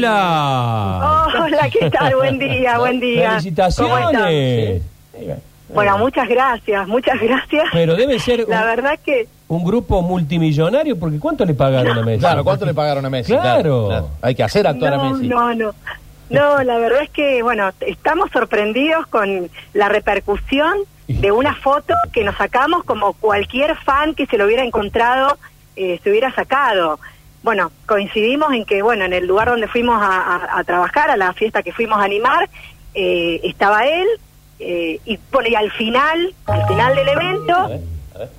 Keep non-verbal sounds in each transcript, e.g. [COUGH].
Paula. Hola, ¿qué tal? Buen día, buen día. Felicitaciones. Bueno, muchas gracias, muchas gracias. Pero debe ser La un, verdad que un grupo multimillonario, porque ¿cuánto le pagaron a Messi? Claro, ¿cuánto le pagaron a Messi? Claro. Hay que hacer actuar a no, Messi. no, no. No, la verdad es que, bueno, estamos sorprendidos con la repercusión de una foto que nos sacamos como cualquier fan que se lo hubiera encontrado eh, se hubiera sacado. Bueno, coincidimos en que, bueno, en el lugar donde fuimos a, a- a trabajar, a la fiesta que fuimos a animar, eh, estaba él, eh, y, bueno, y al final, al final del evento,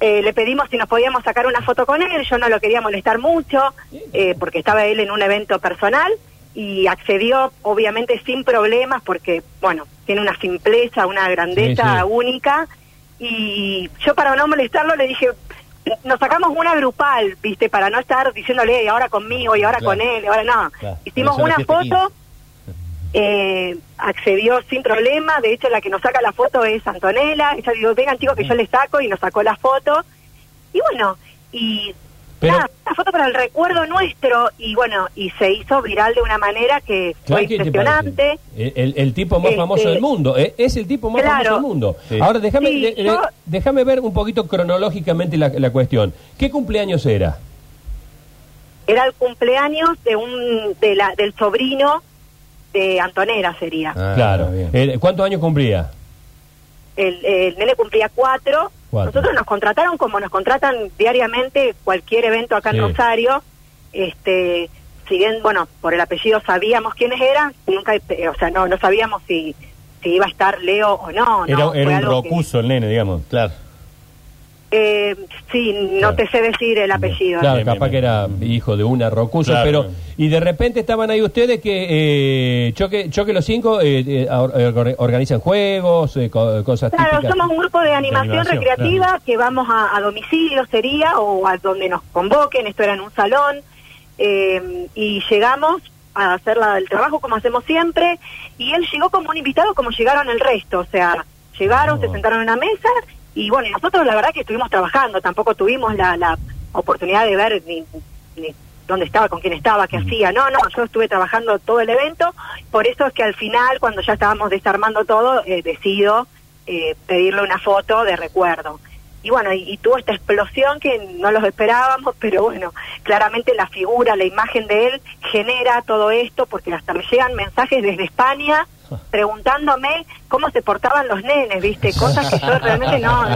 eh, le pedimos si nos podíamos sacar una foto con él, yo no lo quería molestar mucho, eh, porque estaba él en un evento personal, y accedió, obviamente, sin problemas, porque, bueno, tiene una simpleza, una grandeza Sí, sí. única, y yo para no molestarlo le dije, nos sacamos una grupal, viste, para no estar diciéndole, y ahora conmigo, y ahora Claro. con él, y ahora no. Claro. Hicimos una foto, eh, accedió sin problema, de hecho la que nos saca la foto es Antonella, ella dijo, vengan chicos que yo les saco, y nos sacó la foto, y bueno, y Pero- nada, una foto para el recuerdo nuestro, y bueno, y se hizo viral de una manera que Claro, fue ¿qué te impresionante. El, el- el tipo más Este- famoso del mundo. eh, Es el tipo más Claro. famoso del mundo. Sí. Ahora, déjame Sí, de- de- yo- déjame ver un poquito cronológicamente la, la cuestión. ¿Qué cumpleaños era? Era el cumpleaños de un de la, del sobrino de Antonera sería. Ah, claro. bien. Eh, ¿Cuántos años cumplía? El, el nene cumplía cuatro. Cuatro. Nosotros nos contrataron como nos contratan diariamente cualquier evento acá Sí. en Rosario. Este, si bien, bueno, por el apellido sabíamos quiénes eran, nunca, o sea, no, no sabíamos si, si iba a estar Leo o no. Era, no, era fue un que- rocuso el nene, digamos. Claro. Eh, sí, no Claro. te sé decir el apellido. Claro, capaz bien, que era hijo de una rocuso, Claro. pero y de repente estaban ahí ustedes que eh, choque choque los cinco eh, eh, or- organizan juegos, eh, co- cosas Claro, típicas. somos un grupo de animación, animación, recreativa que vamos a, a domicilio, sería, o a donde nos convoquen, esto era en un salón, eh, y llegamos a hacer la- el trabajo como hacemos siempre, y él llegó como un invitado como llegaron el resto, o sea, llegaron, Oh. se sentaron en una mesa, y bueno, nosotros la verdad que estuvimos trabajando, tampoco tuvimos la, la oportunidad de ver ni, ni dónde estaba, con quién estaba, qué hacía, no, no, yo estuve trabajando todo el evento, por eso es que al final, cuando ya estábamos desarmando todo, eh, decido eh, pedirle una foto de recuerdo. Y bueno, y, y tuvo esta explosión que no los esperábamos, [LAUGHS] pero bueno, claramente la figura, la imagen de él genera todo esto, porque hasta me llegan mensajes desde España preguntándome cómo se portaban los nenes, ¿viste? Cosas que yo realmente no,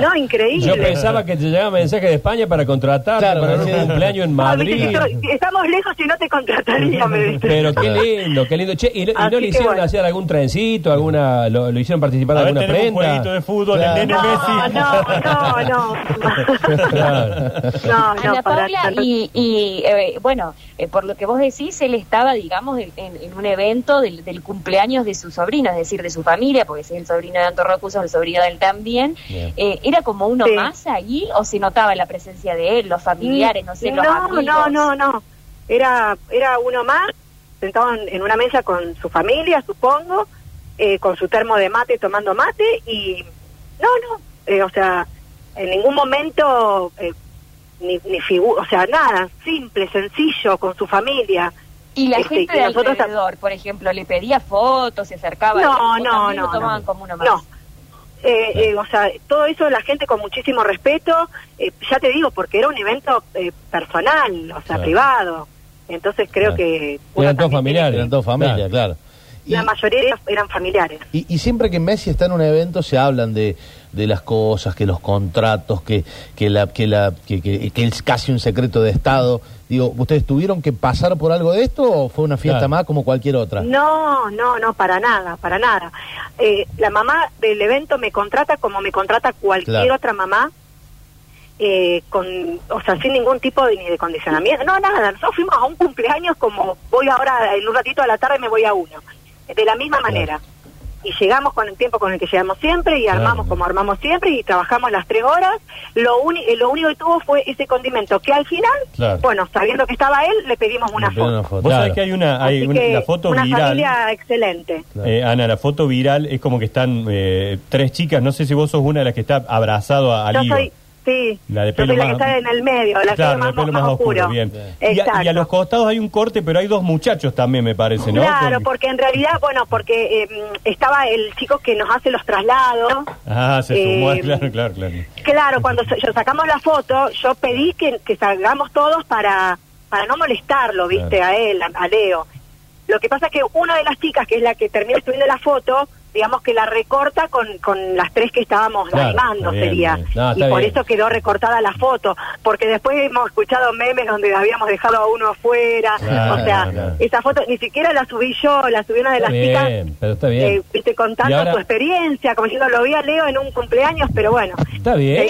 no, increíble. Yo pensaba que te llegaba mensaje de España para contratarte Claro, para un sí. cumpleaños en No, viste Madrid. yo- estamos lejos y no te contrataría, me dice. Pero qué lindo, qué lindo. Che, ¿y, no- y no Así le hicieron bueno. hacer algún trencito, alguna, lo, lo hicieron participar de alguna tenemos un jueguito prenda? de fútbol, Claro. el nene No, Messi. no, no, no. Claro. No, no, Ana para- Paula, y, y, eh, bueno, eh, por lo que vos decís, él estaba, digamos, en, en- en un evento del, del cumpleaños de su sobrino, es decir, de su familia, porque si es el sobrino de Anto Rocuso, el sobrino de él también. Eh, ¿Era como uno Sí. más allí o se notaba la presencia de él, los familiares, no sé, los no, amigos? no, no, no. Era, era uno más, sentado en, en una mesa con su familia, supongo, eh, con su termo de mate tomando mate y no, no, eh, o sea, en ningún momento eh, ni, ni figura, o sea, nada, simple, sencillo, con su familia. Y la Este, gente de nosotros alrededor, por ejemplo, le pedía fotos, se acercaba. No, ¿O no, no, tomaban no. como uno más. No. Eh, eh, o sea, todo eso la gente con muchísimo respeto, eh, ya te digo, porque era un evento eh, personal, o sea, Claro. privado. Entonces creo Claro. que... Eran todos familiares. Eran todos familia, claro. La mayoría eran familiares. y- y siempre que Messi está en un evento se hablan de, de las cosas, que los contratos, que, que, la, que, la, que, que- que es casi un secreto de Estado. Digo, ¿ustedes tuvieron que pasar por algo de esto o fue una fiesta Claro. más como cualquier otra? No, no, no, para nada, para nada. Eh, la mamá del evento me contrata como me contrata cualquier Claro. otra mamá, eh, con, o sea, sin ningún tipo de, ni de condicionamiento. No, nada, nosotros fuimos a un cumpleaños como voy ahora, en un ratito a la tarde me voy a uno, de la misma manera. Y llegamos con el tiempo con el que llegamos siempre y Claro. armamos como armamos siempre y trabajamos las tres horas. Lo, uni- eh, lo único que tuvo fue ese condimento que al final, Claro. bueno, sabiendo que estaba él, le pedimos una Le foto. una foto. Vos Claro. sabés que hay una, hay una- que la foto una viral. familia excelente. Eh, Ana, la foto viral es como que están eh, tres chicas, no sé si vos sos una de las que está abrazado a, a Yo Lío. soy, sí. La de pelo más- que está en el medio, la claro, pelo más, más oscuro. bien. Y a, Exacto. y a los costados hay un corte, pero hay dos muchachos también, me parece, ¿no? Claro, Con- porque en realidad, bueno, porque eh, estaba el chico que nos hace los traslados. Ah, se sumó, Eh, [LAUGHS] claro, claro, claro. Claro, cuando yo sacamos la foto, yo pedí que, que salgamos todos para, para no molestarlo, viste, Claro. a él, a, a Leo. Lo que pasa es que una de las chicas, que es la que termina subiendo la foto, digamos que la recorta con, con las tres que estábamos Claro, animando, bien, sería. bien. No, y por bien. eso quedó recortada la foto, porque después hemos escuchado memes donde habíamos dejado a uno afuera. Claro, o sea, claro. esa foto ni siquiera la subí yo, la subí una de las Está chicas. bien, pero está bien. eh, viste, contando ahora- su experiencia, como diciendo, lo vi a Leo en un cumpleaños, pero bueno. Está bien,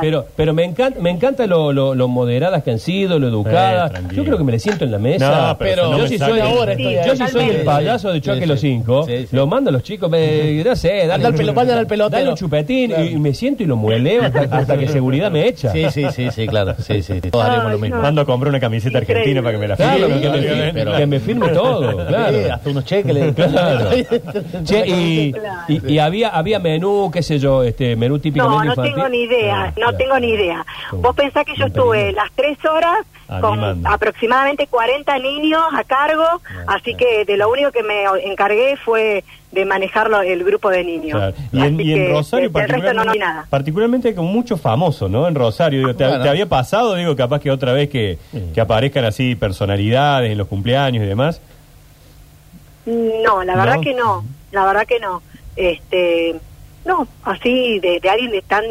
pero pero me encanta me encanta lo, lo, lo moderadas que han sido, lo educadas. Eh, yo creo que me le siento en la mesa. No, pero yo no si me soy. Ahora ahí. yo si soy el payaso de Choque Sí, los sí. cinco, Sí, sí. lo mando a los chicos, me, no sé, dale, al pelo- vayan al pelotero. dale un chupetín Claro. y, me siento y lo mueleo hasta, hasta que seguridad me echa. Sí, sí, sí, sí, claro. Sí, sí. Todos haremos lo mismo. Mando a comprar una camiseta Increíble. argentina para que me la Claro, firme. que, me, firme, pero- que me firme todo, claro. Sí, hasta unos cheques le Claro. [LAUGHS] Che, y, Claro. y, y había había menú, qué sé yo, este menú típico No, no tengo ni idea, no tengo ni idea. Vos pensás que yo estuve las tres horas con aproximadamente 40 niños a cargo, así que de lo único que me encargué fue de manejarlo el grupo de niños. Claro. Y, en, Así y en que Rosario no, no particularmente, nada. particularmente con muchos famosos, ¿no? En Rosario, digo, ¿te, Bueno. te había pasado, digo, capaz que otra vez que, que aparezcan así personalidades en los cumpleaños y demás? No, la verdad ¿No? que no, la verdad que no. Este, no, así de, de alguien de tan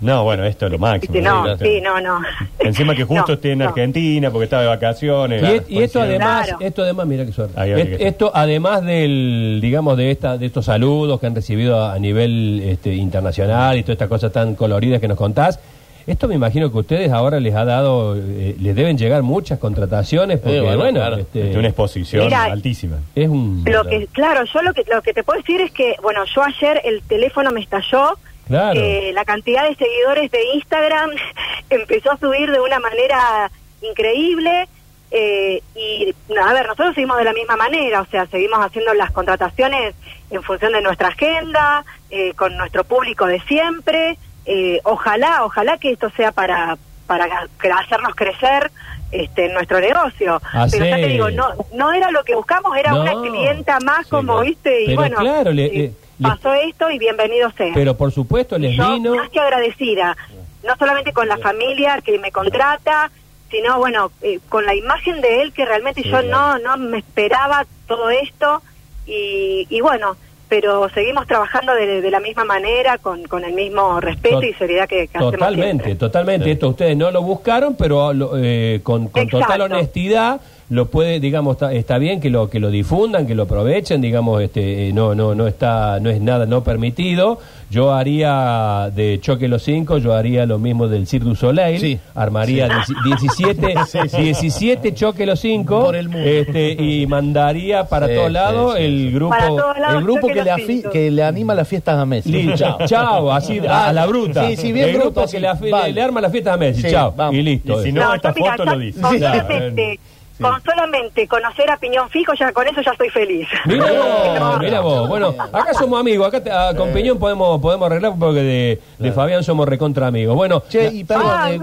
No, bueno, esto es lo máximo. Viste, no, claro. sí, no, no. Encima que justo No, esté en no. Argentina porque está de vacaciones. Y, Claro, et- y esto además, Claro. esto además, mira qué suerte. Ahí, ahí, esto además del, digamos, de esta, de estos saludos que han recibido a, a nivel este, internacional y todas estas cosas tan coloridas que nos contás. Esto me imagino que a ustedes ahora les ha dado, eh, les deben llegar muchas contrataciones porque, bueno, bueno, claro. este, Este, una exposición Mira, altísima. es un... Lo que, claro, yo lo que, lo que te puedo decir es que, bueno, yo ayer el teléfono me estalló, Claro. eh, la cantidad de seguidores de Instagram [LAUGHS] empezó a subir de una manera increíble eh, y, a ver, nosotros seguimos de la misma manera, o sea, seguimos haciendo las contrataciones en función de nuestra agenda, eh, con nuestro público de siempre, eh, ojalá, ojalá que esto sea para para hacernos crecer este nuestro negocio. Hace- Pero ya te digo, no no era lo que buscamos, era No. una clienta más Sí, como, viste, y Pero bueno, claro, le- le- le- pasó esto y bienvenido sea. Pero por supuesto les Yo vino... más que agradecida, no solamente con la familia que me contrata, sino bueno, eh, con la imagen de él que realmente Sí, yo no no me esperaba todo esto y, y bueno, pero seguimos trabajando de, de la misma manera, con, con el mismo respeto Tot- y seriedad que, que hacemos Totalmente, siempre. totalmente. Sí. Esto ustedes no lo buscaron, pero lo, eh, con, con total honestidad lo puede, digamos, está, está bien que lo que lo difundan, que lo aprovechen, digamos, este, eh, no, no, no está, no es nada no permitido. Yo haría de choque los cinco, yo haría lo mismo del Cirque du Soleil, Sí. armaría dieci- 17, 17 choque los cinco, Por el mundo. este, y mandaría para Sí, todos sí, lados sí, el sí. grupo. El grupo que le, afi- que le anima las fiestas a Messi. Chao. chao, así a, a la bruta. Sí, sí, bien el grupo bruto, que sí. le, arma la fiesta a Messi, Sí, chao, vamos. y listo. Y si no, esta yo, mira, foto lo dice. Claro. Solamente, con solamente conocer a Piñón Fijo, ya con eso ya estoy feliz. Mira vos, [LAUGHS] mira vos. Bueno, acá somos amigos, acá te- con Peñón podemos podemos arreglar porque de, de Fabián somos recontra amigos. Bueno, Che, y perdón, Ah, eh,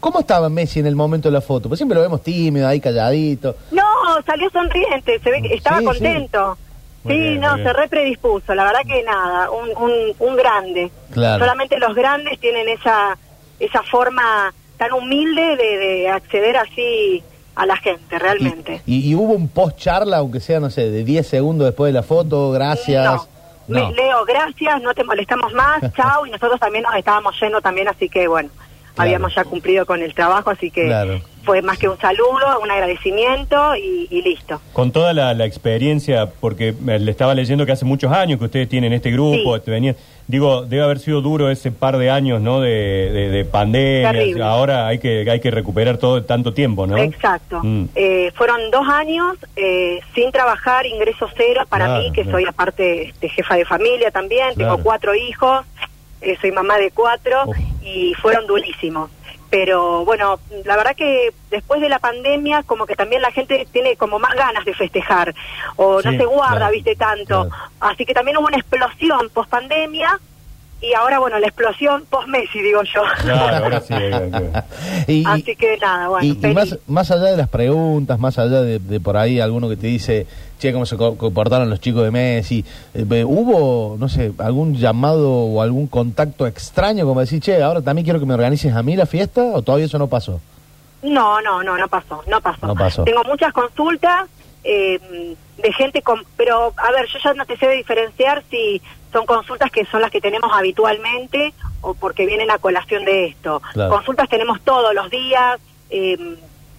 ¿cómo estaba Messi en el momento de la foto? Pues siempre lo vemos tímido, ahí calladito. No, salió sonriente, se ve que estaba Sí, contento. Sí, bien, no, se repredispuso, la verdad que nada, un, un, un grande. Claro. Solamente los grandes tienen esa esa forma tan humilde de, de acceder así a la gente, realmente. Y, y- y hubo un post charla, aunque sea, no sé, de 10 segundos después de la foto, gracias. No. No. Me- Leo, gracias, no te molestamos más, [LAUGHS] chao, y nosotros también nos estábamos yendo también, así que bueno, Claro. habíamos ya cumplido con el trabajo, así que Claro. Fue más que un saludo, un agradecimiento y, y listo. Con toda la, la experiencia, porque me- le estaba leyendo que hace muchos años que ustedes tienen este grupo, Sí. venía- digo, debe haber sido duro ese par de años, ¿no? De, de, de pandemia. Terrible. Ahora hay que hay que recuperar todo tanto tiempo, ¿no? Exacto. Mm. Eh, fueron dos años eh, sin trabajar, ingreso cero para Claro, mí, que claro. soy aparte este, jefa de familia también, Claro. tengo cuatro hijos, eh, soy mamá de cuatro Uf. y fueron durísimos. Pero bueno, la verdad que después de la pandemia como que también la gente tiene como más ganas de festejar o no Sí, se guarda, claro, viste, tanto. claro. Así que también hubo una explosión post pandemia y ahora, bueno, la explosión post-Messi, digo yo. Claro, ahora sí. [LAUGHS] Y- Así que nada, bueno, y, más, más allá de las preguntas, más allá de, de por ahí alguno que te dice, che, cómo se co- comportaron los chicos de Messi, eh, ¿hubo, no sé, algún llamado o algún contacto extraño como decir, che, ahora también quiero que me organices a mí la fiesta o todavía eso no pasó? No, no, no, no pasó, no pasó. No pasó. Tengo muchas consultas eh, de gente con... Pero, a ver, yo ya no te sé diferenciar si son consultas que son las que tenemos habitualmente o porque vienen a colación de esto. Claro. Consultas tenemos todos los días, eh,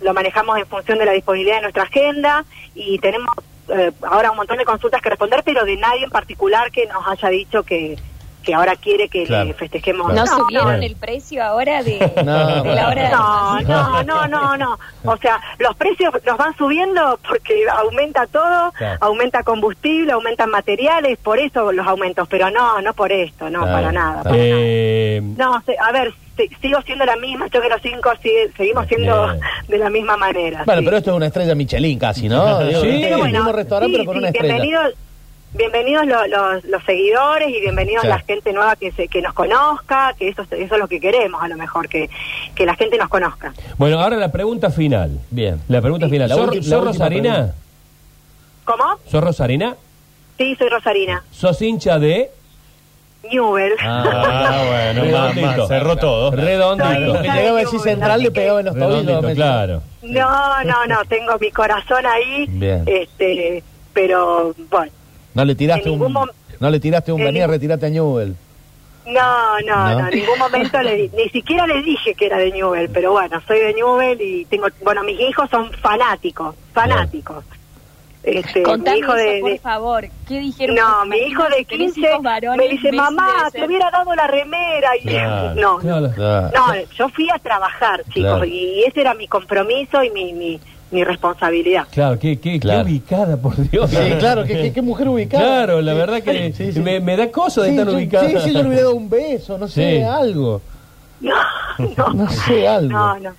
lo manejamos en función de la disponibilidad de nuestra agenda y tenemos eh, ahora un montón de consultas que responder, pero de nadie en particular que nos haya dicho que, que ahora quiere que Claro. le festejemos. Claro. ¿No, subieron no. el precio ahora de, [LAUGHS] No, de la hora de No, no, no, no, no. O sea, los precios los van subiendo porque aumenta todo, Claro. aumenta combustible, aumentan materiales, por eso los aumentos, pero no, no por esto, no, Claro, para nada. para nada. No, se- a ver, sigo siendo la misma, yo que los cinco sigue- seguimos siendo Bien. de la misma manera. Bueno, sí. pero esto es una estrella Michelin casi, ¿no? [LAUGHS] Digo, Sí, es Pero el bueno, mismo restaurante, sí, pero con sí, una estrella. Bienvenidos, bienvenidos lo- los, los seguidores y bienvenidos Sí. la gente nueva que se, que nos conozca, que eso, eso es lo que queremos a lo mejor, que, que la gente nos conozca. bueno, ahora la pregunta final. Bien. La pregunta final. La ¿Sos, la sos Rosarina? pregunta. ¿Cómo? ¿Sos Rosarina? Sí, soy Rosarina. ¿Sos hincha de...? Newell. Ah, bueno, [LAUGHS] más, Redondito. más, cerró todo. Redondito. No, Que llegaba a decir central, le pegaba en los tobillos. Claro. No, no, no, tengo mi corazón ahí, Bien. este, pero bueno, No le tiraste un... mom- No le tiraste un en venía, retirate a Newell. no, no, ¿No? no, en ningún momento le di- ni siquiera le dije que era de Newell, pero bueno, soy de Newell y tengo, bueno, mis hijos son fanáticos, fanáticos. Este, Contame mi hijo eso, de, por favor. ¿Qué dijeron? no, mi hijo de imagínate, tenés 15 hijos varones, me dice, mamá, te hubiera dado la remera. Y Claro, no, claro. Claro. no, yo fui a trabajar, chicos, Claro. y ese era mi compromiso y mi, mi, mi responsabilidad. Claro, qué, qué, ubicada, por Dios. Sí, claro, qué, qué- qué mujer ubicada. Claro, la verdad que Sí, sí. Me, me da cosa de Sí, estar yo- ubicada. Sí, sí, yo le hubiera dado un beso, no sé, Sí. algo. No, no, [LAUGHS] No sé, algo. No, no.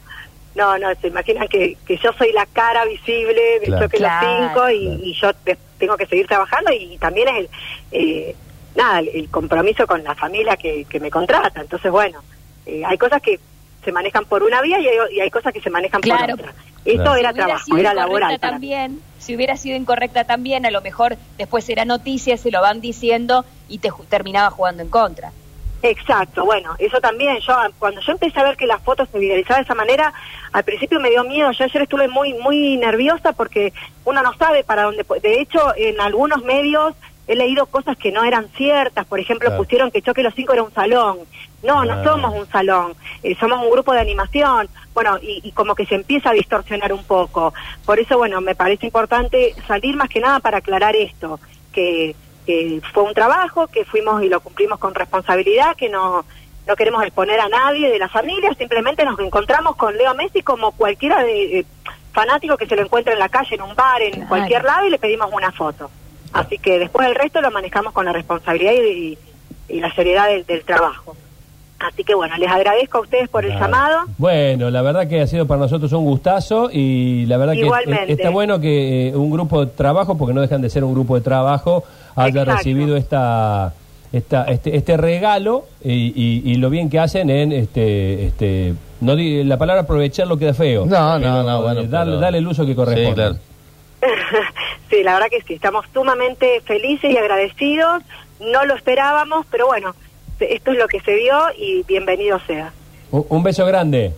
No, no, se imaginan que, que yo soy la cara visible de Claro. Choque Claro, los Cinco y, claro. y yo te- tengo que seguir trabajando y también es el, eh, nada, el, el compromiso con la familia que, que me contrata. Entonces, bueno, eh, hay cosas que se manejan por una vía y hay, y hay cosas que se manejan Claro. por otra. Esto Claro. era Si hubiera trabajo, sido era incorrecta laboral. también, si hubiera sido incorrecta también, a lo mejor después era noticia, se lo van diciendo y te ju- terminaba jugando en contra. Exacto, bueno, eso también, yo cuando yo empecé a ver que las fotos se viralizaban de esa manera, al principio me dio miedo, yo ayer estuve muy muy nerviosa porque uno no sabe para dónde, de hecho en algunos medios he leído cosas que no eran ciertas, por ejemplo Claro. pusieron que Choque los Cinco era un salón, no, no somos un salón, eh, somos un grupo de animación, bueno, y, y como que se empieza a distorsionar un poco, por eso bueno, me parece importante salir más que nada para aclarar esto, que que fue un trabajo, que fuimos y lo cumplimos con responsabilidad, que no, no queremos exponer a nadie de la familia, simplemente nos encontramos con Leo Messi como cualquiera de eh, fanático que se lo encuentra en la calle, en un bar, en Claro. cualquier lado y le pedimos una foto. Así que después el resto lo manejamos con la responsabilidad y, y la seriedad del, del trabajo. Así que bueno, les agradezco a ustedes por el llamado. Bueno, la verdad que ha sido para nosotros un gustazo y la verdad que Igualmente. es- está bueno que eh, un grupo de trabajo, porque no dejan de ser un grupo de trabajo, haya Exacto. recibido esta, esta este, este regalo y, y- y lo bien que hacen en este este no di- la palabra aprovechar lo queda feo. No, no, Pero, no, bueno, eh, darle, pero- darle el uso que corresponde. Sí, claro. [LAUGHS] sí, la verdad que sí, estamos sumamente felices y agradecidos. No lo esperábamos, pero bueno, esto es lo que se dio y bienvenido sea. Un, un beso grande.